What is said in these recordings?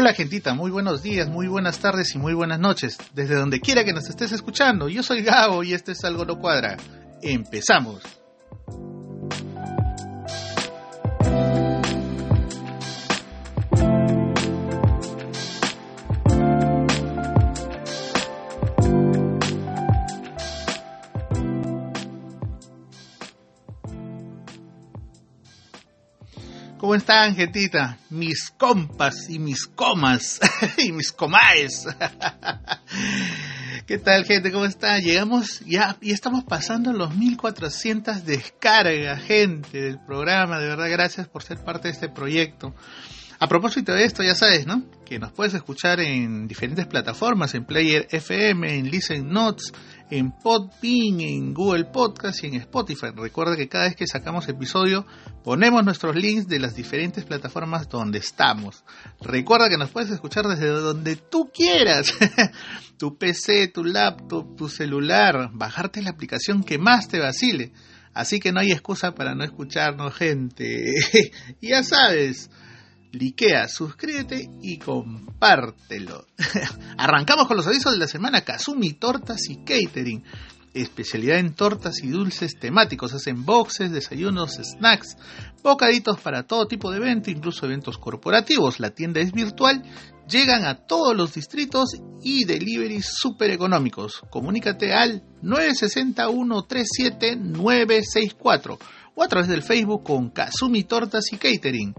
Hola gentita, muy buenos días, muy buenas tardes y muy buenas noches, desde donde quiera que nos estés escuchando. Yo soy Gabo y este es Algo No Cuadra. Empezamos. ¿Cómo están, gentita? Mis compas y mis comas y mis comaes. ¿Qué tal, gente? ¿Cómo están? Llegamos ya y estamos pasando los 1400 descargas, gente, del programa. De verdad, gracias por ser parte de este proyecto. A propósito de esto, ya sabes, ¿no? Que nos puedes escuchar en diferentes plataformas, en Player FM, en Listen Notes, en Podbean, en Google Podcast y en Spotify. Recuerda que cada vez que sacamos episodio ponemos nuestros links de las diferentes plataformas donde estamos. Recuerda que nos puedes escuchar desde donde tú quieras. tu PC, tu laptop, tu celular, bajarte la aplicación que más te vacile. Así que no hay excusa para no escucharnos, gente. ya sabes likea, suscríbete y compártelo. Arrancamos con los avisos de la semana Kazumi Tortas y Catering. Especialidad en tortas y dulces temáticos. Hacen boxes, desayunos, snacks, bocaditos para todo tipo de evento, incluso eventos corporativos. La tienda es virtual, llegan a todos los distritos y deliveries súper económicos. Comunícate al 961-37-964 o a través del Facebook con Kazumi Tortas y Catering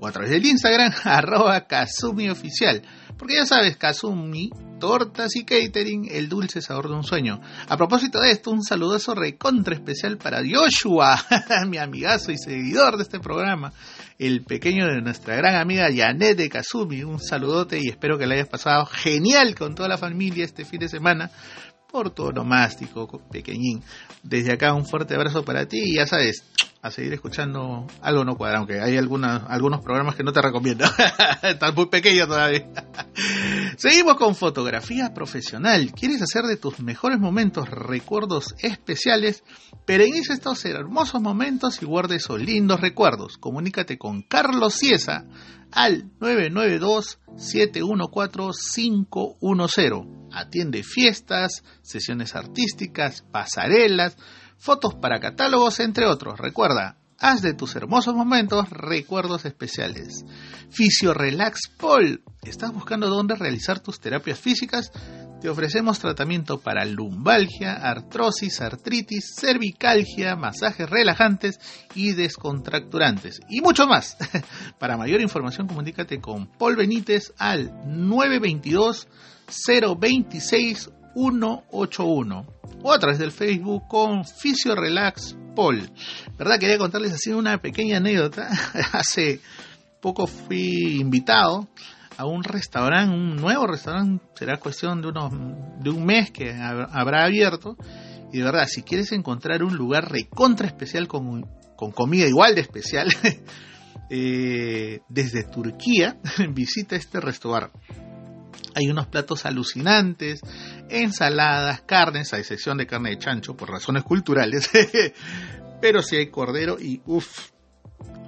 o a través del Instagram, arroba Kazumi Oficial. Porque ya sabes, Kazumi, tortas y catering, el dulce sabor de un sueño. A propósito de esto, un saludazo recontra especial para Joshua, mi amigazo y seguidor de este programa, el pequeño de nuestra gran amiga Janet de Kazumi. Un saludote y espero que le hayas pasado genial con toda la familia este fin de semana por todo nomástico, pequeñín. Desde acá un fuerte abrazo para ti y ya sabes, a seguir escuchando algo no cuadra, aunque hay algunos programas que no te recomiendo. Estás muy pequeño todavía. Seguimos con fotografía profesional. ¿Quieres hacer de tus mejores momentos recuerdos especiales? Perenice estos hermosos momentos y guarde esos lindos recuerdos. Comunícate con Carlos Ciesa al 992-714-510. Atiende fiestas, sesiones artísticas, pasarelas, fotos para catálogos, entre otros. Recuerda, haz de tus hermosos momentos recuerdos especiales. Fisio Relax Pol. ¿Estás buscando dónde realizar tus terapias físicas? Te ofrecemos tratamiento para lumbalgia, artrosis, artritis, cervicalgia, masajes relajantes y descontracturantes y mucho más. Para mayor información comunícate con Paul Benítez al 922 026 181 o a través del Facebook con Fisio Relax Paul. ¿Verdad? Quería contarles así una pequeña anécdota. Hace poco fui invitado a un restaurante, un nuevo restaurante, será cuestión de unos de un mes que habrá abierto. Y de verdad, si quieres encontrar un lugar recontra especial con, con comida igual de especial, eh, desde Turquía, visita este restaurante hay unos platos alucinantes, ensaladas, carnes, a excepción de carne de chancho por razones culturales. Pero si hay cordero y uff,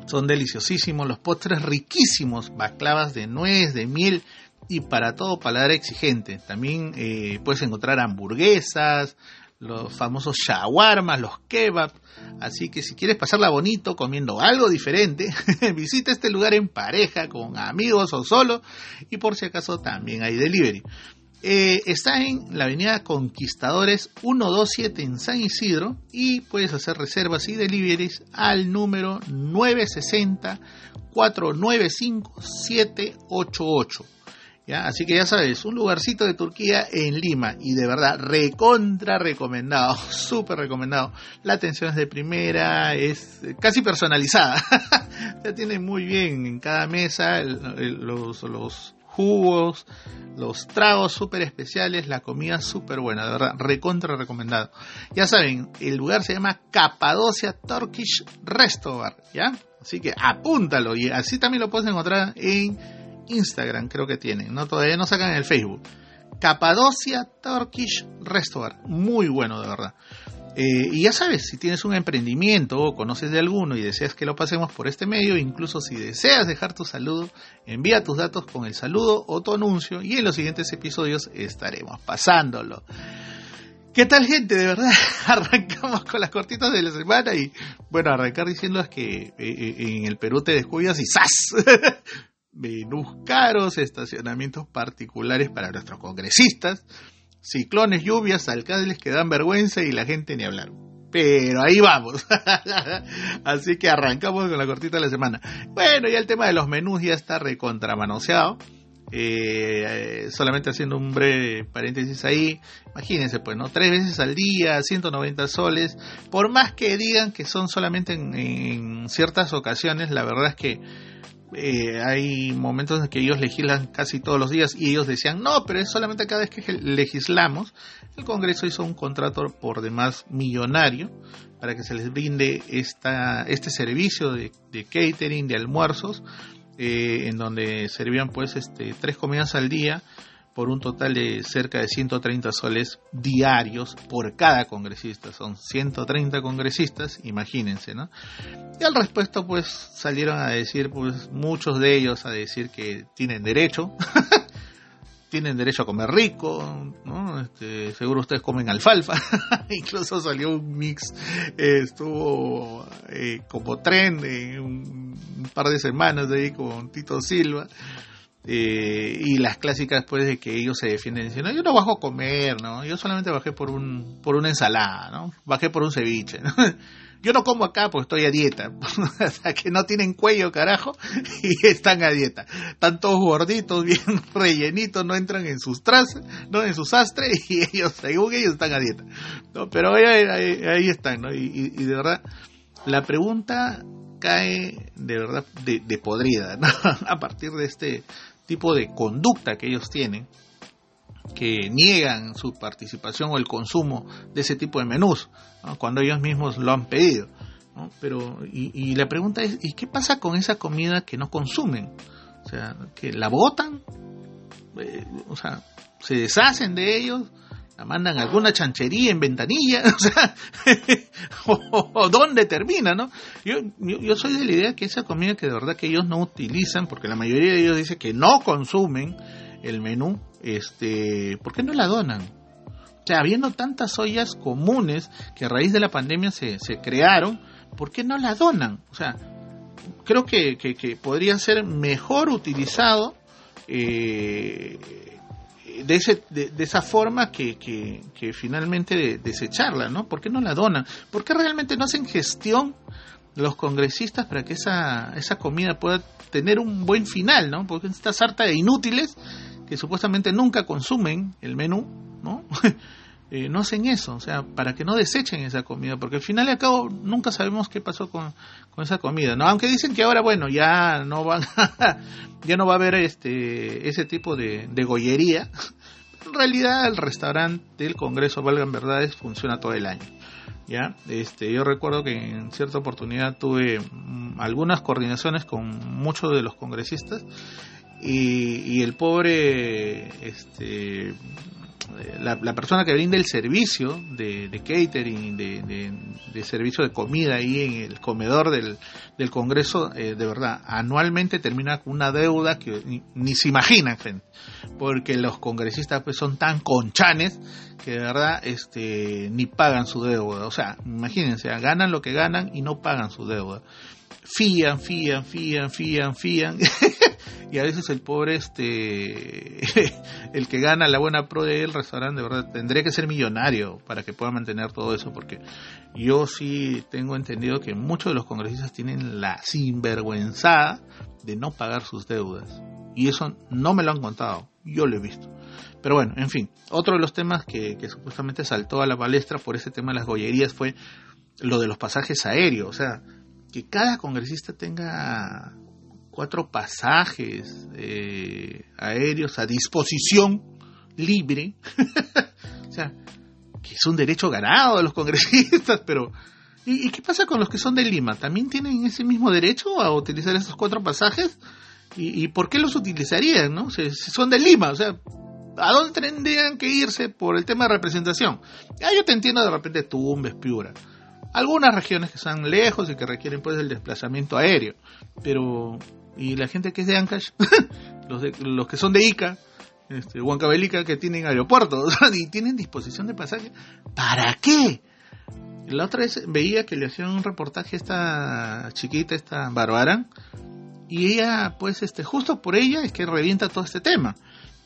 son deliciosísimos. Los postres riquísimos, baclavas de nuez, de miel y para todo paladar exigente. También eh, puedes encontrar hamburguesas, los famosos shawarmas, los kebabs. Así que si quieres pasarla bonito comiendo algo diferente, visita este lugar en pareja, con amigos o solo. Y por si acaso también hay delivery. Eh, está en la avenida Conquistadores 127 en San Isidro y puedes hacer reservas y deliveries al número 960 495 788. Así que ya sabes, un lugarcito de Turquía en Lima y de verdad recontra recomendado, súper recomendado. La atención es de primera, es casi personalizada. ya tiene muy bien en cada mesa los, los jugos, los tragos súper especiales, la comida súper buena, de verdad, recontra recomendado. Ya saben, el lugar se llama Capadocia Turkish Restaurant, ¿ya? Así que apúntalo y así también lo puedes encontrar en Instagram creo que tienen, no todavía no sacan en el Facebook. Capadocia Turkish Restaurant, muy bueno de verdad. Eh, y ya sabes, si tienes un emprendimiento o conoces de alguno y deseas que lo pasemos por este medio, incluso si deseas dejar tu saludo, envía tus datos con el saludo o tu anuncio y en los siguientes episodios estaremos pasándolo. ¿Qué tal gente? De verdad, arrancamos con las cortitas de la semana y bueno, arrancar diciendo es que eh, eh, en el Perú te descuidas y ¡zas! Menús caros, estacionamientos particulares para nuestros congresistas, ciclones, lluvias, alcaldes que dan vergüenza y la gente ni hablar. Pero ahí vamos. Así que arrancamos con la cortita de la semana. Bueno, ya el tema de los menús ya está recontramanoseado. Eh, solamente haciendo un breve paréntesis ahí, imagínense pues, ¿no? Tres veces al día, 190 soles, por más que digan que son solamente en ciertas ocasiones, la verdad es que eh, hay momentos en que ellos legislan casi todos los días y ellos decían, no, pero es solamente cada vez que legislamos. El Congreso hizo un contrato por demás millonario para que se les brinde esta, este servicio de, catering, de almuerzos, eh, en donde servían pues este, tres comidas al día por un total de cerca de 130 soles diarios por cada congresista. Son 130 congresistas, imagínense, ¿no? Y al respecto, pues salieron a decir, pues muchos de ellos a decir que tienen derecho, tienen derecho a comer rico, ¿no? Este, seguro ustedes comen alfalfa, incluso salió un mix, estuvo eh, como tren un, un, par de semanas ahí con Tito Silva. Eh, y las clásicas pues de que ellos se defienden diciendo yo no bajo a comer no yo solamente bajé por un por una ensalada no bajé por un ceviche yo no como acá porque estoy a dieta o sea que no tienen cuello carajo y están a dieta. Están todos gorditos bien rellenitos no entran en sus trazas no en sus sastres y ellos según ellos están a dieta no pero ahí, ahí, están no y, y, de verdad la pregunta cae de verdad de, de podrida ¿no? a partir de este tipo de conducta que ellos tienen, que niegan su participación o el consumo de ese tipo de menús, cuando ellos mismos lo han pedido. Pero, y, la pregunta es, ¿y qué pasa con esa comida que no consumen? O sea, que la botan, eh, o sea, se deshacen de ellos, mandan alguna chanchería en ventanilla, o sea, o, dónde termina, ¿no? Yo, yo, soy de la idea que esa comida que de verdad que ellos no utilizan, porque la mayoría de ellos dice que no consumen el menú, este, ¿por qué no la donan? O sea, habiendo tantas ollas comunes que a raíz de la pandemia se, se crearon, ¿por qué no la donan? O sea, creo que, que, que podría ser mejor utilizado eh, de, ese, de, esa forma que, que, finalmente desecharla, ¿no? ¿Por qué no la donan? ¿Por qué realmente no hacen gestión los congresistas para que esa, esa comida pueda tener un buen final, ¿no? Porque esta sarta de inútiles que supuestamente nunca consumen el menú, ¿no? Eh, no hacen eso, o sea, para que no desechen esa comida, porque al final y al cabo nunca sabemos qué pasó con, con esa comida, ¿no? Aunque dicen que ahora, bueno, ya no van ya no va a haber este ese tipo de, de gollería. En realidad el restaurante del Congreso Valgan Verdades funciona todo el año. ¿ya? Este, yo recuerdo que en cierta oportunidad tuve mm, algunas coordinaciones con muchos de los congresistas y, y el pobre este, la, persona que brinda el servicio de, catering, de, servicio de comida ahí en el comedor del, Congreso, eh, de verdad, anualmente termina con una deuda que ni, se imaginan, gente, porque los congresistas pues son tan conchanes que de verdad este, ni pagan su deuda. O sea, imagínense, ganan lo que ganan y no pagan su deuda. Fían, fían, fían, fían, fían. y a veces el pobre, este, el que gana la buena pro del restaurante, de verdad, tendría que ser millonario para que pueda mantener todo eso, porque yo sí tengo entendido que muchos de los congresistas tienen la sinvergüenzada de no pagar sus deudas. Y eso no me lo han contado, yo lo he visto. Pero bueno, en fin, otro de los temas que, que supuestamente saltó a la palestra por ese tema de las gollerías fue lo de los pasajes aéreos, o sea, que cada congresista tenga cuatro pasajes eh, aéreos a disposición libre. o sea, que es un derecho ganado de los congresistas, pero ¿y, qué pasa con los que son de Lima? ¿También tienen ese mismo derecho a utilizar esos cuatro pasajes? ¿Y, por qué los utilizarían, no? Si, son de Lima, o sea, ¿A dónde tendrían que irse por el tema de representación? Ya yo te entiendo de repente Tumbes, Piura. Algunas regiones que están lejos y que requieren pues el desplazamiento aéreo. Pero, ¿y la gente que es de Ancash? los, los que son de Ica, este, Huancavelica, que tienen aeropuertos y tienen disposición de pasaje. ¿Para qué? La otra vez veía que le hacían un reportaje a esta chiquita, esta Barbarán, y ella, pues, este, justo por ella es que revienta todo este tema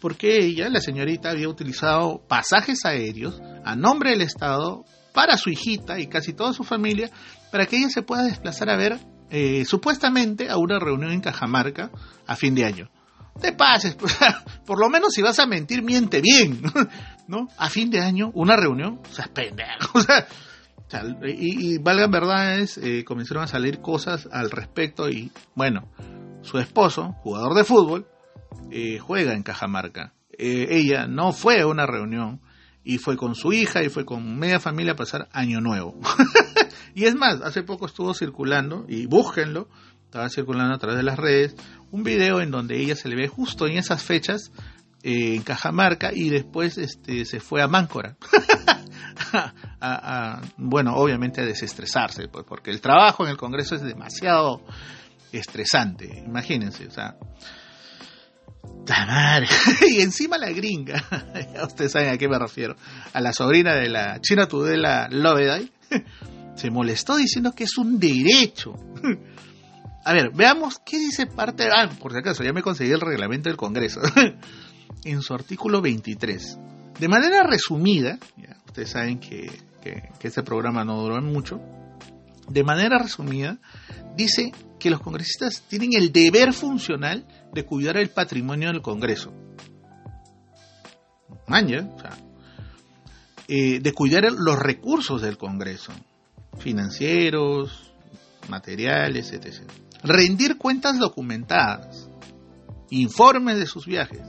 porque ella, la señorita, había utilizado pasajes aéreos a nombre del Estado para su hijita y casi toda su familia, para que ella se pueda desplazar a ver eh, supuestamente a una reunión en Cajamarca a fin de año. Te pases, por lo menos si vas a mentir, miente bien, ¿no? A fin de año, una reunión, o sea, pendejo, y, y, valgan verdades, eh, comenzaron a salir cosas al respecto y, bueno, su esposo, jugador de fútbol, eh, juega en Cajamarca. Eh, ella no fue a una reunión y fue con su hija y fue con media familia a pasar Año Nuevo. y es más, hace poco estuvo circulando, y búsquenlo, estaba circulando a través de las redes, un video en donde ella se le ve justo en esas fechas eh, en Cajamarca y después este, se fue a Máncora. bueno, obviamente a desestresarse, pues, porque el trabajo en el Congreso es demasiado estresante, imagínense, o sea, y encima la gringa, ustedes saben a qué me refiero, a la sobrina de la China Tudela Loveday, se molestó diciendo que es un derecho. A ver, veamos qué dice parte. Ah, por si acaso, ya me conseguí el reglamento del Congreso. en su artículo 23. De manera resumida, ya, ustedes saben que, que, que este programa no duró mucho. De manera resumida, dice que los congresistas tienen el deber funcional de cuidar el patrimonio del Congreso. Maña, o sea, eh, de cuidar los recursos del Congreso, financieros, materiales, etc. Rendir cuentas documentadas, informes de sus viajes,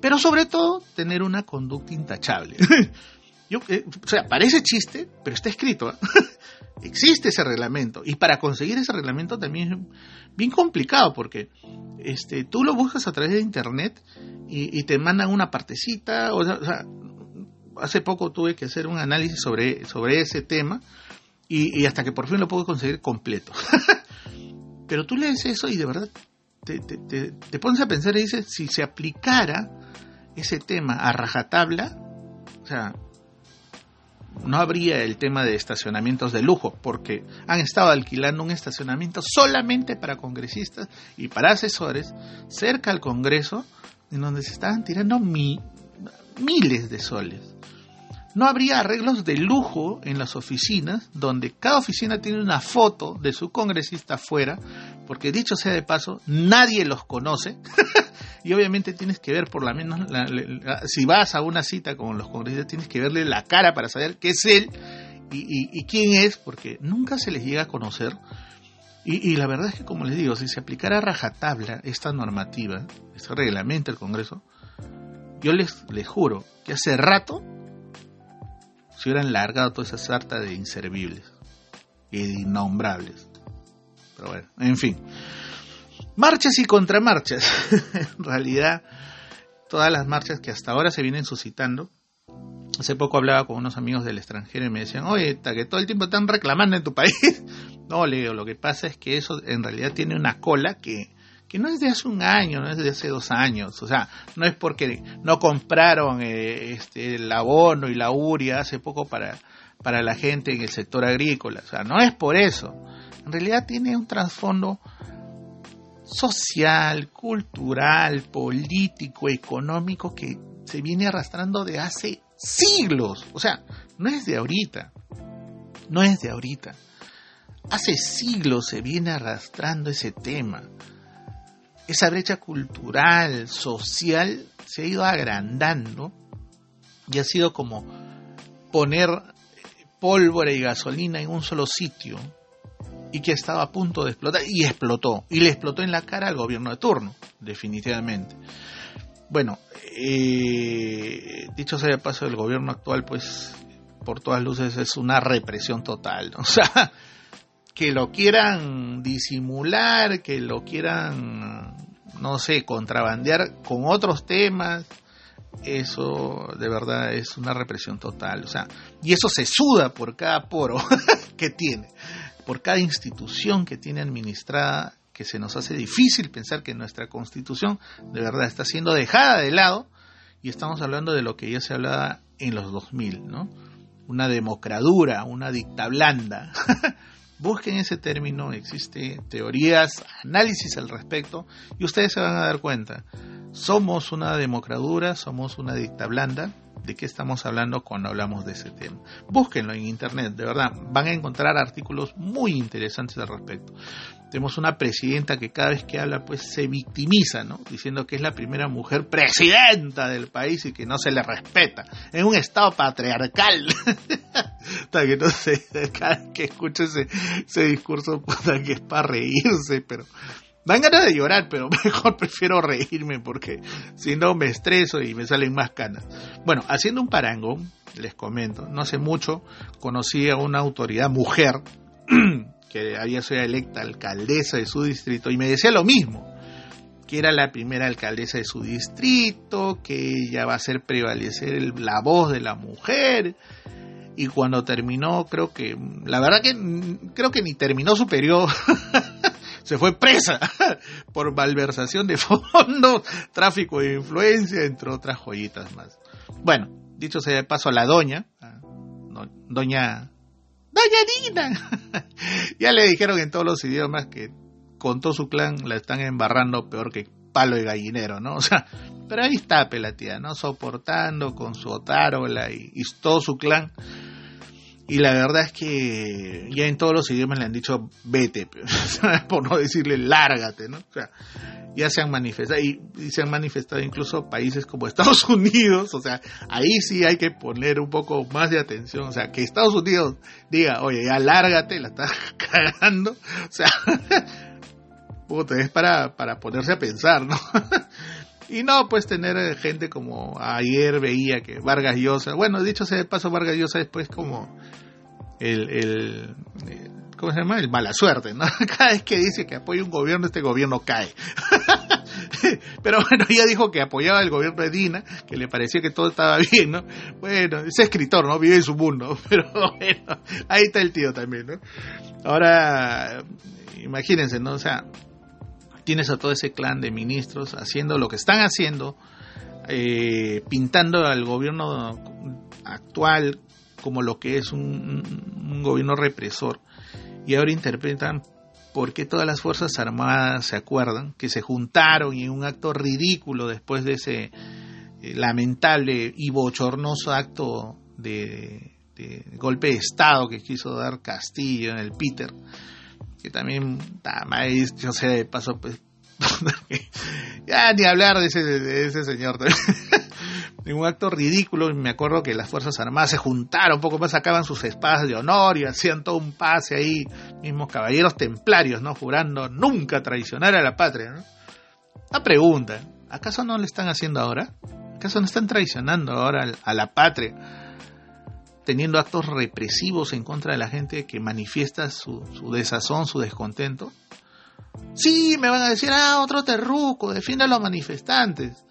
pero sobre todo tener una conducta intachable. Yo, eh, o sea, parece chiste, pero está escrito. ¿eh? Existe ese reglamento. Y para conseguir ese reglamento también es bien complicado porque este, tú lo buscas a través de internet y, te mandan una partecita. O sea, hace poco tuve que hacer un análisis sobre, sobre ese tema y, hasta que por fin lo puedo conseguir completo. Pero tú lees eso y de verdad te, te, te pones a pensar y dices, si se aplicara ese tema a rajatabla, o sea, no habría el tema de estacionamientos de lujo, porque han estado alquilando un estacionamiento solamente para congresistas y para asesores cerca al Congreso, en donde se estaban tirando miles de soles. No habría arreglos de lujo en las oficinas, donde cada oficina tiene una foto de su congresista afuera, porque dicho sea de paso, nadie los conoce. y obviamente tienes que ver por lo menos, si vas a una cita con los congresistas, tienes que verle la cara para saber qué es él y, quién es, porque nunca se les llega a conocer. Y, la verdad es que, como les digo, si se aplicara a rajatabla esta normativa, este reglamento del Congreso, yo les, les juro que hace rato se hubieran largado toda esa sarta de inservibles de innombrables. Pero bueno, en fin. Marchas y contramarchas. en realidad, todas las marchas que hasta ahora se vienen suscitando. Hace poco hablaba con unos amigos del extranjero y me decían, oye, que todo el tiempo están reclamando en tu país. no, Leo, lo que pasa es que eso en realidad tiene una cola que, que no es de hace un año, no es de hace dos años. O sea, no es porque no compraron eh, este, el abono y la uria hace poco para, para la gente en el sector agrícola. O sea, no es por eso. En realidad tiene un trasfondo social, cultural, político, económico que se viene arrastrando de hace siglos. O sea, no es de ahorita. No es de ahorita. Hace siglos se viene arrastrando ese tema. Esa brecha cultural, social, se ha ido agrandando y ha sido como poner pólvora y gasolina en un solo sitio y que estaba a punto de explotar y explotó y le explotó en la cara al gobierno de turno, definitivamente. Bueno, eh, dicho sea de paso, el gobierno actual, pues, por todas luces es una represión total. O sea, que lo quieran disimular, que lo quieran, no sé, contrabandear con otros temas, eso de verdad es una represión total. O sea, y eso se suda por cada poro que tiene, por cada institución que tiene administrada, que se nos hace difícil pensar que nuestra constitución de verdad está siendo dejada de lado y estamos hablando de lo que ya se hablaba en los 2000, ¿no? Una democradura, una dicta blanda. Busquen ese término, existe teorías, análisis al respecto y ustedes se van a dar cuenta. Somos una democradura, somos una dicta blanda. ¿De qué estamos hablando cuando hablamos de ese tema? Búsquenlo en internet, de verdad, van a encontrar artículos muy interesantes al respecto tenemos una presidenta que cada vez que habla pues se victimiza, ¿no? Diciendo que es la primera mujer presidenta del país y que no se le respeta. En un estado patriarcal. Hasta que no sé, cada vez que escucho ese, ese discurso, puta que es para reírse, pero dan ganas de llorar, pero mejor prefiero reírme porque si no me estreso y me salen más canas. Bueno, haciendo un parangón, les comento, no hace mucho conocí a una autoridad mujer que había sido electa alcaldesa de su distrito, y me decía lo mismo, que era la primera alcaldesa de su distrito, que ella va a hacer prevalecer la voz de la mujer, y cuando terminó, creo que, la verdad que creo que ni terminó su periodo, se fue presa por malversación de fondos, tráfico de influencia, entre otras joyitas más. Bueno, dicho sea de paso la doña, doña Doña Dina. ya le dijeron en todos los idiomas que con todo su clan la están embarrando peor que palo de gallinero, ¿no? O sea, pero ahí está Pelatía, ¿no? Soportando con su otárola y, y todo su clan. Y la verdad es que ya en todos los idiomas le han dicho vete, por no decirle lárgate, ¿no? O sea, ya se han manifestado y, se han manifestado incluso países como Estados Unidos, o sea, ahí sí hay que poner un poco más de atención, o sea, que Estados Unidos diga, oye, ya lárgate, la estás cagando, o sea, puta, es para, para ponerse a pensar, ¿no? Y no, pues tener gente como ayer veía que Vargas Llosa, bueno, dicho sea de paso, Vargas Llosa después como el, el ¿cómo se llama? El mala suerte, ¿no? Cada vez que dice que apoya un gobierno, este gobierno cae. Pero bueno, ella dijo que apoyaba el gobierno de Dina, que le parecía que todo estaba bien, ¿no? Bueno, es escritor, ¿no? Vive en su mundo, pero bueno, ahí está el tío también, ¿no? Ahora, imagínense, ¿no? O sea, tienes a todo ese clan de ministros haciendo lo que están haciendo, eh, pintando al gobierno actual como lo que es un gobierno represor y ahora interpretan por qué todas las Fuerzas Armadas se acuerdan que se juntaron en un acto ridículo después de ese eh, lamentable y bochornoso acto de, golpe de Estado que quiso dar Castillo en el Peter, que también, yo sé, de paso, pues, ya ni hablar de ese, de ese señor en un acto ridículo, y me acuerdo que las Fuerzas Armadas se juntaron, un poco más sacaban sus espadas de honor y hacían todo un pase ahí, mismos caballeros templarios, ¿no? Jurando nunca traicionar a la patria, ¿no? Una pregunta, ¿acaso no le están haciendo ahora? ¿Acaso no están traicionando ahora a la patria? Teniendo actos represivos en contra de la gente que manifiesta su, desazón, su descontento. Sí, me van a decir, ah, otro terruco, defiende a los manifestantes.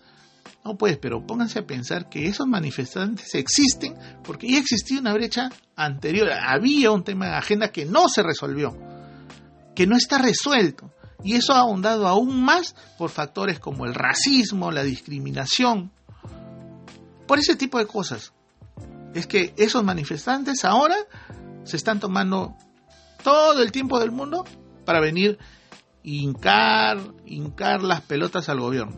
No pues, pero pónganse a pensar que esos manifestantes existen porque ya existía una brecha anterior, había un tema de agenda que no se resolvió, que no está resuelto. Y eso ha ahondado aún más por factores como el racismo, la discriminación, por ese tipo de cosas. Es que esos manifestantes ahora se están tomando todo el tiempo del mundo para venir hincar, hincar las pelotas al gobierno.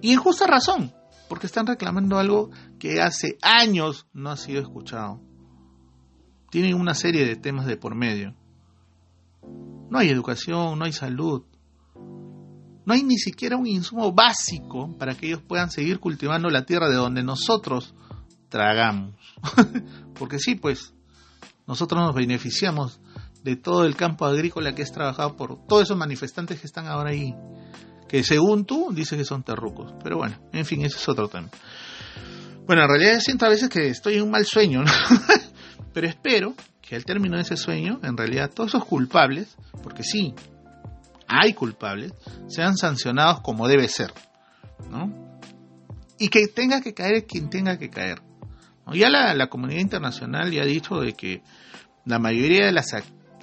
Y en justa razón, porque están reclamando algo que hace años no ha sido escuchado. Tienen una serie de temas de por medio. No hay educación, no hay salud. No hay ni siquiera un insumo básico para que ellos puedan seguir cultivando la tierra de donde nosotros tragamos. porque sí, pues nosotros nos beneficiamos de todo el campo agrícola que es trabajado por todos esos manifestantes que están ahora ahí que según tú dices que son terrucos. Pero bueno, en fin, ese es otro tema. Bueno, en realidad siento a veces que estoy en un mal sueño, ¿no? pero espero que al término de ese sueño, en realidad todos esos culpables, porque sí, hay culpables, sean sancionados como debe ser. ¿no? Y que tenga que caer quien tenga que caer. Ya la, la, comunidad internacional ya ha dicho de que la mayoría de las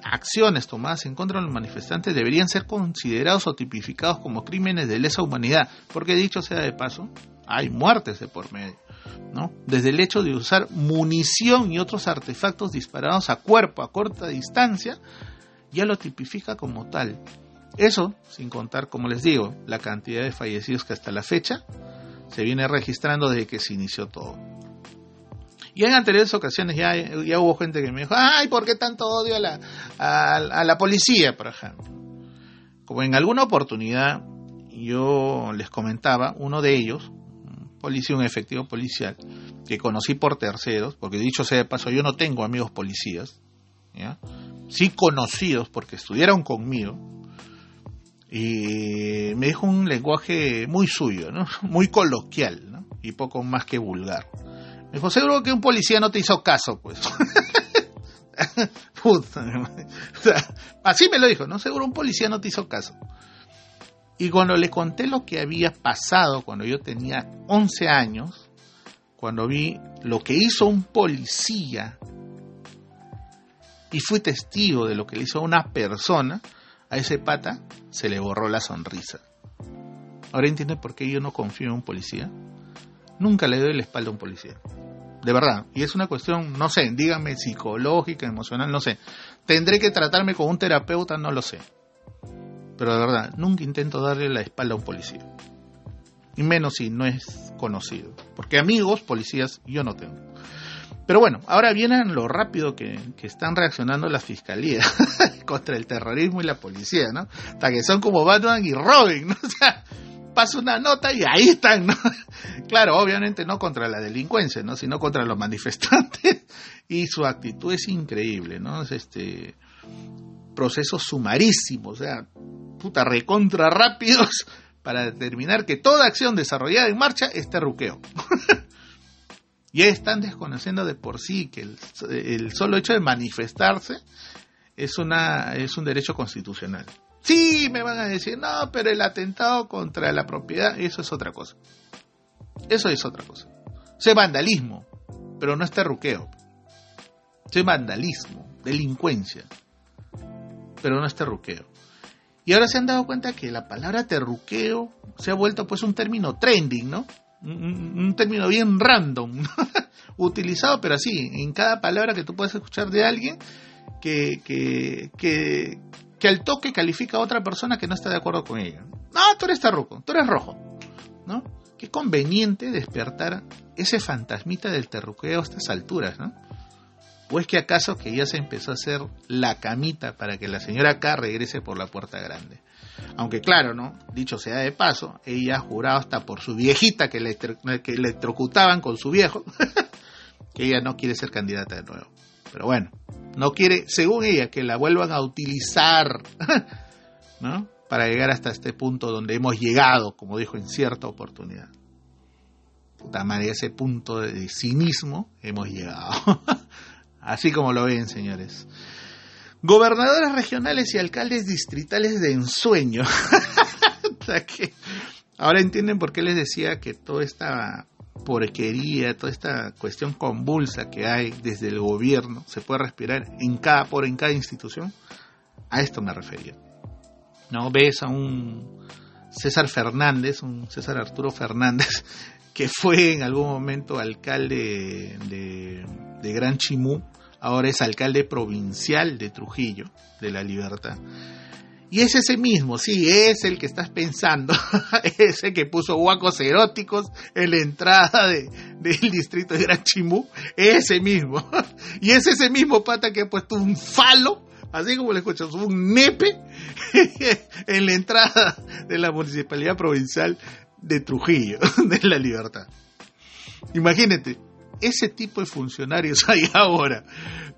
acciones tomadas en contra de los manifestantes deberían ser considerados o tipificados como crímenes de lesa humanidad, porque dicho sea de paso, hay muertes de por medio. ¿no? Desde el hecho de usar munición y otros artefactos disparados a cuerpo a corta distancia, ya lo tipifica como tal. Eso, sin contar, como les digo, la cantidad de fallecidos que hasta la fecha se viene registrando desde que se inició todo. Y en anteriores ocasiones ya, ya hubo gente que me dijo, ay, ¿por qué tanto odio a la, a, la policía, por ejemplo? Como en alguna oportunidad yo les comentaba, uno de ellos, un policía, un efectivo policial, que conocí por terceros, porque dicho sea de paso, yo no tengo amigos policías, sí conocidos porque estudiaron conmigo, y me dijo un lenguaje muy suyo, muy coloquial, ¿no? y poco más que vulgar. Me dijo, seguro que un policía no te hizo caso, pues. así me lo dijo, ¿no? Seguro un policía no te hizo caso. Y cuando le conté lo que había pasado cuando yo tenía 11 años, cuando vi lo que hizo un policía y fui testigo de lo que le hizo a una persona, a ese pata se le borró la sonrisa. Ahora entiende por qué yo no confío en un policía. Nunca le doy la espalda a un policía de verdad. Y es una cuestión, no sé, dígame psicológica, emocional, no sé. Tendré que tratarme con un terapeuta, no lo sé. Pero de verdad, nunca intento darle la espalda a un policía. Y menos si no es conocido. Porque amigos, policías, yo no tengo. Pero bueno, ahora vienen lo rápido que, están reaccionando las fiscalías contra el terrorismo y la policía, ¿no? Hasta que son como Batman y Robin, ¿no? O sea, pasa una nota y ahí están, ¿no? Claro, obviamente no contra la delincuencia, ¿no? Sino contra los manifestantes. Y su actitud es increíble, ¿no? Es este proceso sumarísimo, o sea, puta recontra rápidos para determinar que toda acción desarrollada en marcha es terruqueo. Ya están desconociendo de por sí que el, solo hecho de manifestarse es, una, es un derecho constitucional. Sí, me van a decir, no, pero el atentado contra la propiedad, eso es otra cosa. Eso es otra cosa. Eso es vandalismo, pero no es terruqueo. Eso es vandalismo, delincuencia, pero no es terruqueo. Y ahora se han dado cuenta que la palabra terruqueo se ha vuelto pues un término trending, ¿no? Un, término bien random, utilizado, pero así, en cada palabra que tú puedes escuchar de alguien que, que, que, que al toque califica a otra persona que no está de acuerdo con ella. No, tú eres terruco, tú eres rojo, ¿no? Qué conveniente despertar ese fantasmita del terruqueo a estas alturas, ¿no? ¿O es que acaso que ya se empezó a hacer la camita para que la señora K regrese por la puerta grande? Aunque claro, ¿no? Dicho sea de paso, ella ha jurado hasta por su viejita que, le, que electrocutaban con su viejo, que ella no quiere ser candidata de nuevo. Pero bueno, no quiere, según ella, que la vuelvan a utilizar, ¿no? Para llegar hasta este punto donde hemos llegado, como dijo en cierta oportunidad. Puta madre, ese punto de cinismo hemos llegado. Así como lo ven, señores. Gobernadores regionales y alcaldes distritales de ensueño. ahora entienden por qué les decía que toda esta porquería, toda esta cuestión convulsa que hay desde el gobierno, se puede respirar en cada por en cada institución. A esto me refería. No ves a un César Fernández, un César Arturo Fernández, que fue en algún momento alcalde de, de Gran Chimú, ahora es alcalde provincial de Trujillo, de la Libertad y es ese mismo, sí, es el que estás pensando, ese que puso guacos eróticos en la entrada de, del distrito de Gran Chimú, ese mismo. Y es ese mismo pata que ha puesto un falo, así como le escuchas, un nepe en la entrada de la municipalidad provincial de Trujillo, de la Libertad. Imagínate, ese tipo de funcionarios hay ahora.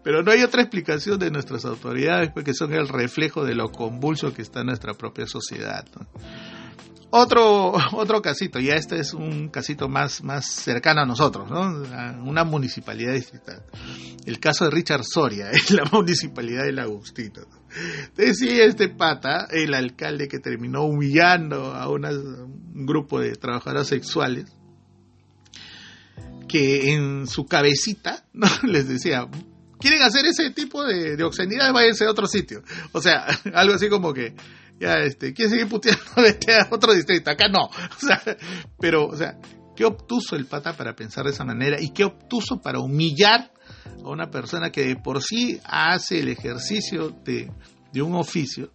Pero no hay otra explicación de nuestras autoridades, porque son el reflejo de lo convulso que está nuestra propia sociedad. Otro, otro casito, ya este es un casito más, más cercano a nosotros, ¿no? Una municipalidad distrital. El caso de Richard Soria, en la municipalidad del Agustino. Decía este pata, el alcalde que terminó humillando a un grupo de trabajadoras sexuales, que en su cabecita ¿no? les decía, quieren hacer ese tipo de, de obscenidades, váyanse a otro sitio. O sea, algo así como que ya este, ¿quién sigue puteando a otro distrito? Acá no. O sea, pero, o sea, qué obtuso el pata para pensar de esa manera y qué obtuso para humillar a una persona que de por sí hace el ejercicio de, de un oficio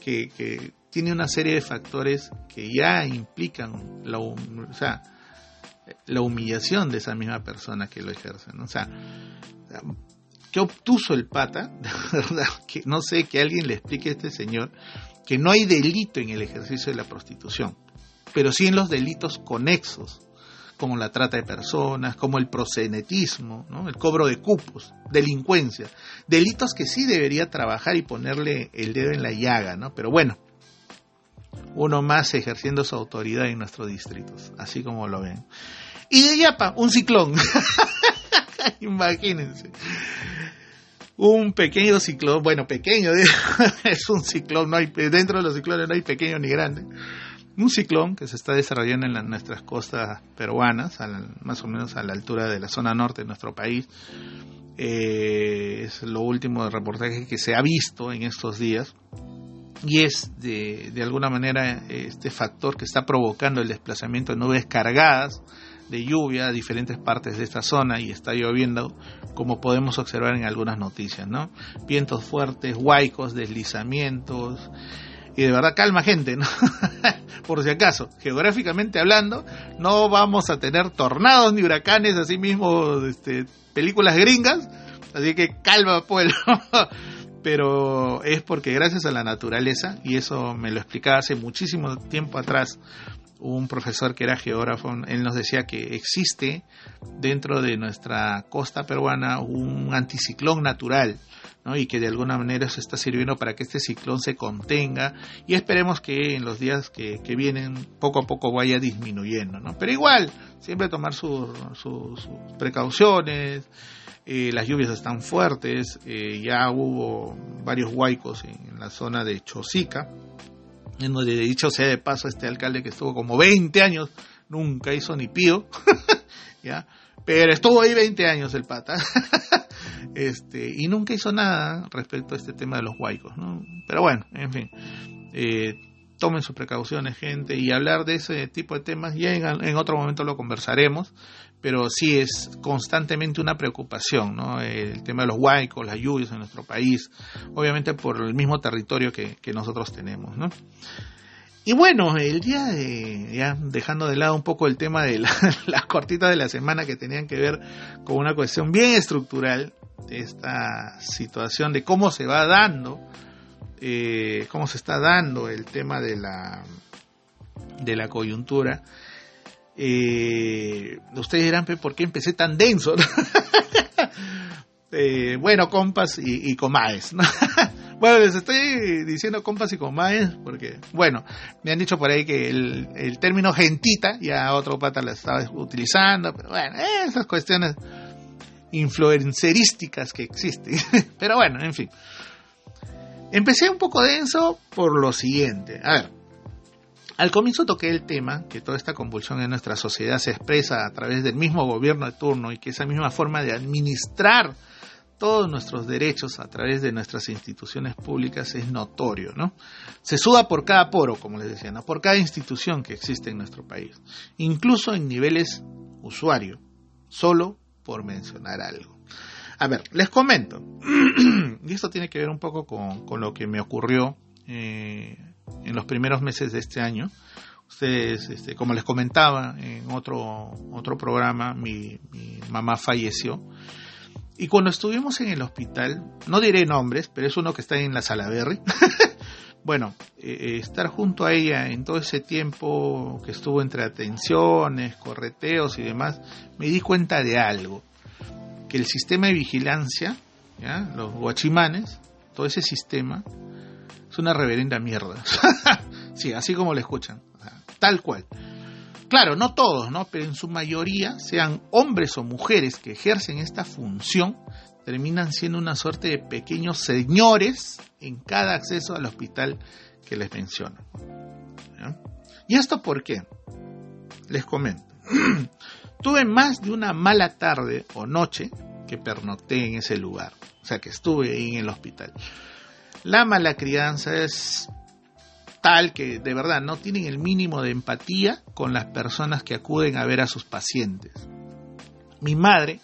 que, que, tiene una serie de factores que ya implican la, o sea, la humillación de esa misma persona que lo ejerce. ¿no? O sea, qué obtuso el pata, verdad, que no sé, que alguien le explique a este señor que no hay delito en el ejercicio de la prostitución, pero sí en los delitos conexos, como la trata de personas, como el prosenetismo, ¿no? el cobro de cupos, delincuencia, delitos que sí debería trabajar y ponerle el dedo en la llaga, ¿no? Pero bueno, uno más ejerciendo su autoridad en nuestros distritos, así como lo ven. Y de Yapa, un ciclón. Imagínense. Un pequeño ciclón, bueno, pequeño, es un ciclón, no hay, dentro de los ciclones no hay pequeño ni grande. Un ciclón que se está desarrollando en nuestras costas peruanas, más o menos a la altura de la zona norte de nuestro país. Eh, es lo último de reportaje que se ha visto en estos días y es de, de, alguna manera este factor que está provocando el desplazamiento de nubes cargadas de lluvia a diferentes partes de esta zona y está lloviendo, como podemos observar en algunas noticias, ¿no? Vientos fuertes, huaicos, deslizamientos. Y de verdad, calma gente, ¿no? Por si acaso, geográficamente hablando, no vamos a tener tornados ni huracanes, así mismo, este, películas gringas, así que calma, pueblo. Pero es porque gracias a la naturaleza, y eso me lo explicaba hace muchísimo tiempo atrás un profesor que era geógrafo, él nos decía que existe dentro de nuestra costa peruana un anticiclón natural, y que de alguna manera se está sirviendo para que este ciclón se contenga y esperemos que en los días que, vienen poco a poco vaya disminuyendo, ¿no? Pero igual, siempre tomar sus precauciones, eh, las lluvias están fuertes, eh, ya hubo varios huaicos en, en la zona de Chosica, en donde dicho sea de paso este alcalde que estuvo como 20 años, nunca hizo ni pío, ¿ya? Pero estuvo ahí 20 años el pata, este, y nunca hizo nada respecto a este tema de los huaicos, ¿no? Pero bueno, en fin, eh, tomen sus precauciones, gente, y hablar de ese tipo de temas, ya en, otro momento lo conversaremos, pero sí es constantemente una preocupación, ¿no? El tema de los huaicos, las lluvias en nuestro país, obviamente por el mismo territorio que, nosotros tenemos, ¿no? Y bueno, el día de, ya dejando de lado un poco el tema de las cortitas de la semana que tenían que ver con una cuestión bien estructural, esta situación de cómo se va dando, eh, cómo se está dando el tema de la, de la coyuntura, eh, ustedes dirán, ¿por qué empecé tan denso? eh, bueno, compas y, y comaes. bueno, les estoy diciendo compas y comaes porque, bueno, me han dicho por ahí que el, el término gentita, ya otro pata la estaba utilizando, pero bueno, esas cuestiones influencerísticas que existen. pero bueno, en fin. Empecé un poco denso por lo siguiente. A ver, al comienzo toqué el tema, que toda esta convulsión en nuestra sociedad se expresa a través del mismo gobierno de turno y que esa misma forma de administrar todos nuestros derechos a través de nuestras instituciones públicas es notorio, ¿no? Se suda por cada poro, como les decía, ¿no? por cada institución que existe en nuestro país, incluso en niveles usuario, solo por mencionar algo. A ver, les comento, y esto tiene que ver un poco con, con lo que me ocurrió eh, en los primeros meses de este año. Ustedes, este, como les comentaba en otro, otro programa, mi, mamá falleció. Y cuando estuvimos en el hospital, no diré nombres, pero es uno que está en la sala Berry. bueno, eh, eh, estar junto a ella en todo ese tiempo que estuvo entre atenciones, correteos y demás, me di cuenta de algo. Que el sistema de vigilancia, los guachimanes, todo ese sistema, es una reverenda mierda. Sí, así como lo escuchan, tal cual. Claro, no todos, ¿no? Pero en su mayoría, sean hombres o mujeres que ejercen esta función, terminan siendo una suerte de pequeños señores en cada acceso al hospital que les menciono. ¿Y esto por qué? Les comento. Tuve más de una mala tarde o noche que pernocté en ese lugar, o sea que estuve ahí en el hospital. La mala crianza es tal que de verdad no tienen el mínimo de empatía con las personas que acuden a ver a sus pacientes. Mi madre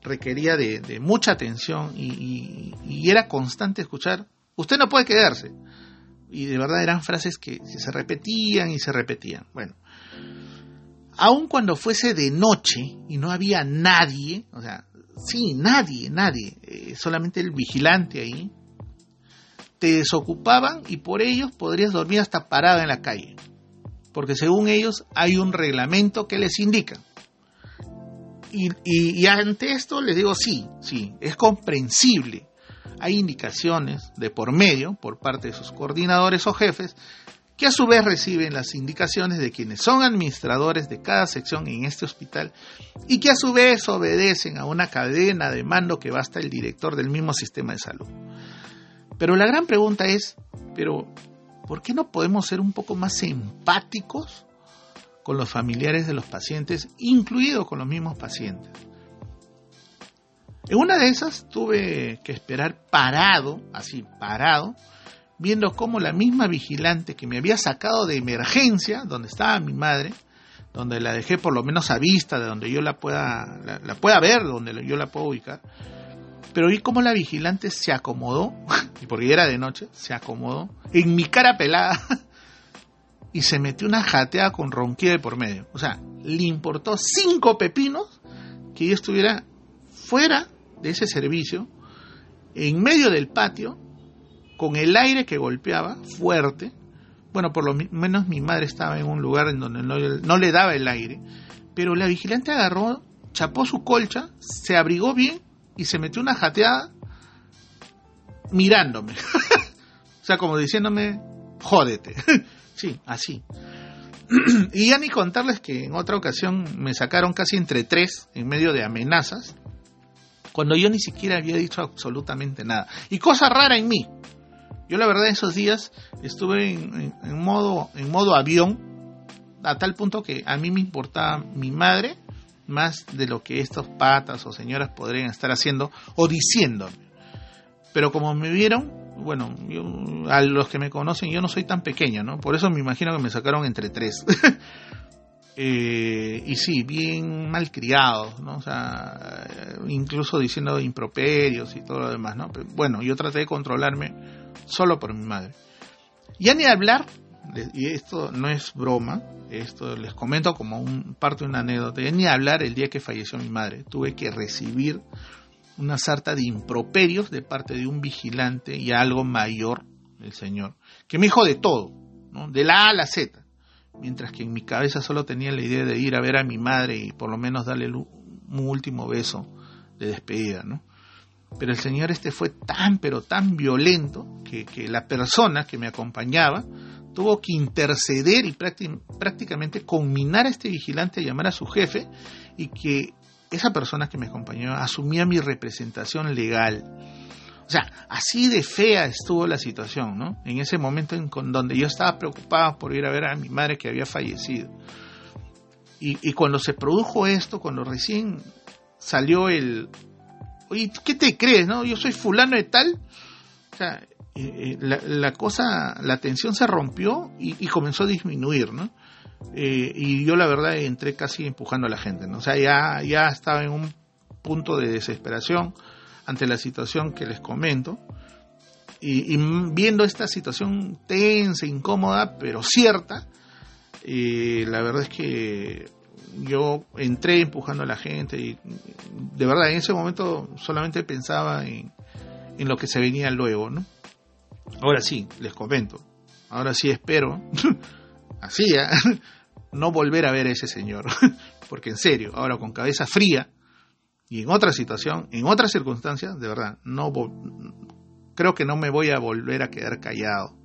requería de, mucha atención y, era constante escuchar, usted no puede quedarse. Y de verdad eran frases que se repetían y se repetían. Bueno, aun cuando fuese de noche y no había nadie, o sea, sí, nadie, nadie, eh, solamente el vigilante ahí, te desocupaban y por ellos podrías dormir hasta parada en la calle. Porque según ellos hay un reglamento que les indica. Y, y ante esto les digo sí, sí, es comprensible. Hay indicaciones de por medio por parte de sus coordinadores o jefes que a su vez reciben las indicaciones de quienes son administradores de cada sección en este hospital y que a su vez obedecen a una cadena de mando que basta el director del mismo sistema de salud. Pero la gran pregunta es, pero ¿por qué no podemos ser un poco más empáticos con los familiares de los pacientes, incluidos con los mismos pacientes? En una de esas tuve que esperar parado, así parado, viendo cómo la misma vigilante que me había sacado de emergencia, donde estaba mi madre, donde la dejé por lo menos a vista, de donde yo la pueda, la, pueda ver, donde yo la puedo ubicar, pero vi cómo la vigilante se acomodó, y porque era de noche, se acomodó, en mi cara pelada, y se metió una jateada con ronquía de por medio. O sea, le importó cinco pepinos que yo estuviera fuera de ese servicio, en medio del patio, con el aire que golpeaba fuerte. Bueno, por lo menos mi madre estaba en un lugar en donde no, le daba el aire. Pero la vigilante agarró, chapó su colcha, se abrigó bien y se metió una jateada mirándome. o sea, como diciéndome, jódete. sí, así. y ya ni contarles que en otra ocasión me sacaron casi entre tres en medio de amenazas, cuando yo ni siquiera había dicho absolutamente nada. Y cosa rara en mí, yo la verdad esos días estuve en, modo, en modo avión, a tal punto que a mí me importaba mi madre más de lo que estos patas o señoras podrían estar haciendo o diciéndome. Pero como me vieron, bueno, a los que me conocen, yo no soy tan pequeño, ¿no? Por eso me imagino que me sacaron entre tres. Eh, y sí, bien malcriados, ¿no? O sea, incluso diciendo improperios y todo lo demás, ¿no? bueno, yo traté de controlarme solo por mi madre. Ya ni hablar, y esto no es broma, esto les comento como un, parte de una anécdota, ni hablar el día que falleció mi madre. Tuve que recibir una sarta de improperios de parte de un vigilante y algo mayor, el señor, que me dijo de todo, ¿no? de la A a la Z, mientras que en mi cabeza solo tenía la idea de ir a ver a mi madre y por lo menos darle un último beso de despedida, ¿no? Pero el señor este fue tan, pero tan violento que, la persona que me acompañaba tuvo que interceder y prácticamente conminar a este vigilante a llamar a su jefe y que esa persona que me acompañó asumía mi representación legal. O sea, así de fea estuvo la situación, ¿no? En ese momento en donde yo estaba preocupado por ir a ver a mi madre que había fallecido. Y, y cuando se produjo esto, cuando recién salió el, oye, ¿qué te crees, no? Yo soy fulano de tal. O sea, eh, eh, la, cosa, la tensión se rompió y, comenzó a disminuir, ¿no? Eh, y yo la verdad entré casi empujando a la gente, ¿no? O sea, ya, ya estaba en un punto de desesperación ante la situación que les comento. Y, viendo esta situación tensa, incómoda, pero cierta, la verdad es que yo entré empujando a la gente y de verdad en ese momento solamente pensaba en, lo que se venía luego, ¿no? Ahora sí, les comento, ahora sí espero, así, ¿eh? no volver a ver a ese señor, porque en serio, ahora con cabeza fría y en otra situación, en otras circunstancias, de verdad, no creo que no me voy a volver a quedar callado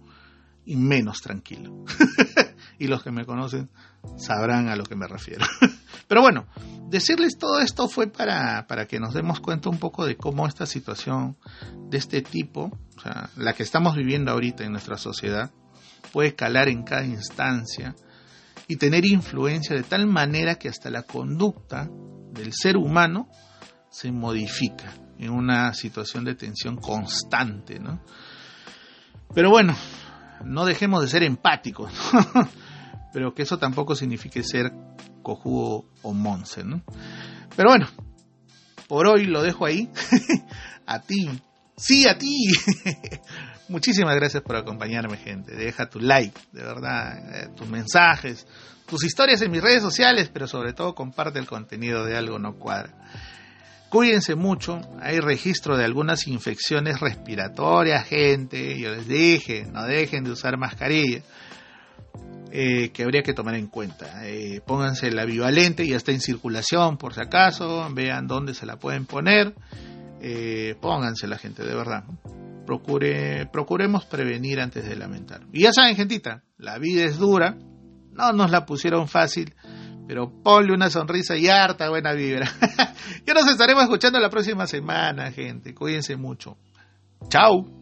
y menos tranquilo. y los que me conocen sabrán a lo que me refiero. Pero bueno, decirles todo esto fue para, para que nos demos cuenta un poco de cómo esta situación de este tipo, o sea, la que estamos viviendo ahorita en nuestra sociedad, puede calar en cada instancia y tener influencia de tal manera que hasta la conducta del ser humano se modifica en una situación de tensión constante, ¿no? Pero bueno, no dejemos de ser empáticos, pero que eso tampoco signifique ser cojudo o monce, ¿no? Pero bueno, por hoy lo dejo ahí. a ti, sí, a ti. Muchísimas gracias por acompañarme, gente. Deja tu like, de verdad, eh, tus mensajes, tus historias en mis redes sociales, pero sobre todo comparte el contenido de Algo No Cuadra. Cuídense mucho, hay registro de algunas infecciones respiratorias, gente, yo les dije, no dejen de usar mascarilla, eh, que habría que tomar en cuenta. Eh, pónganse la bivalente, ya está en circulación por si acaso, vean dónde se la pueden poner, eh, pónganse la gente, de verdad. Procure, procuremos prevenir antes de lamentar. Y ya saben, gentita, la vida es dura, no nos la pusieron fácil, pero ponle una sonrisa y harta buena vibra. ya nos estaremos escuchando la próxima semana, gente. Cuídense mucho. Chao.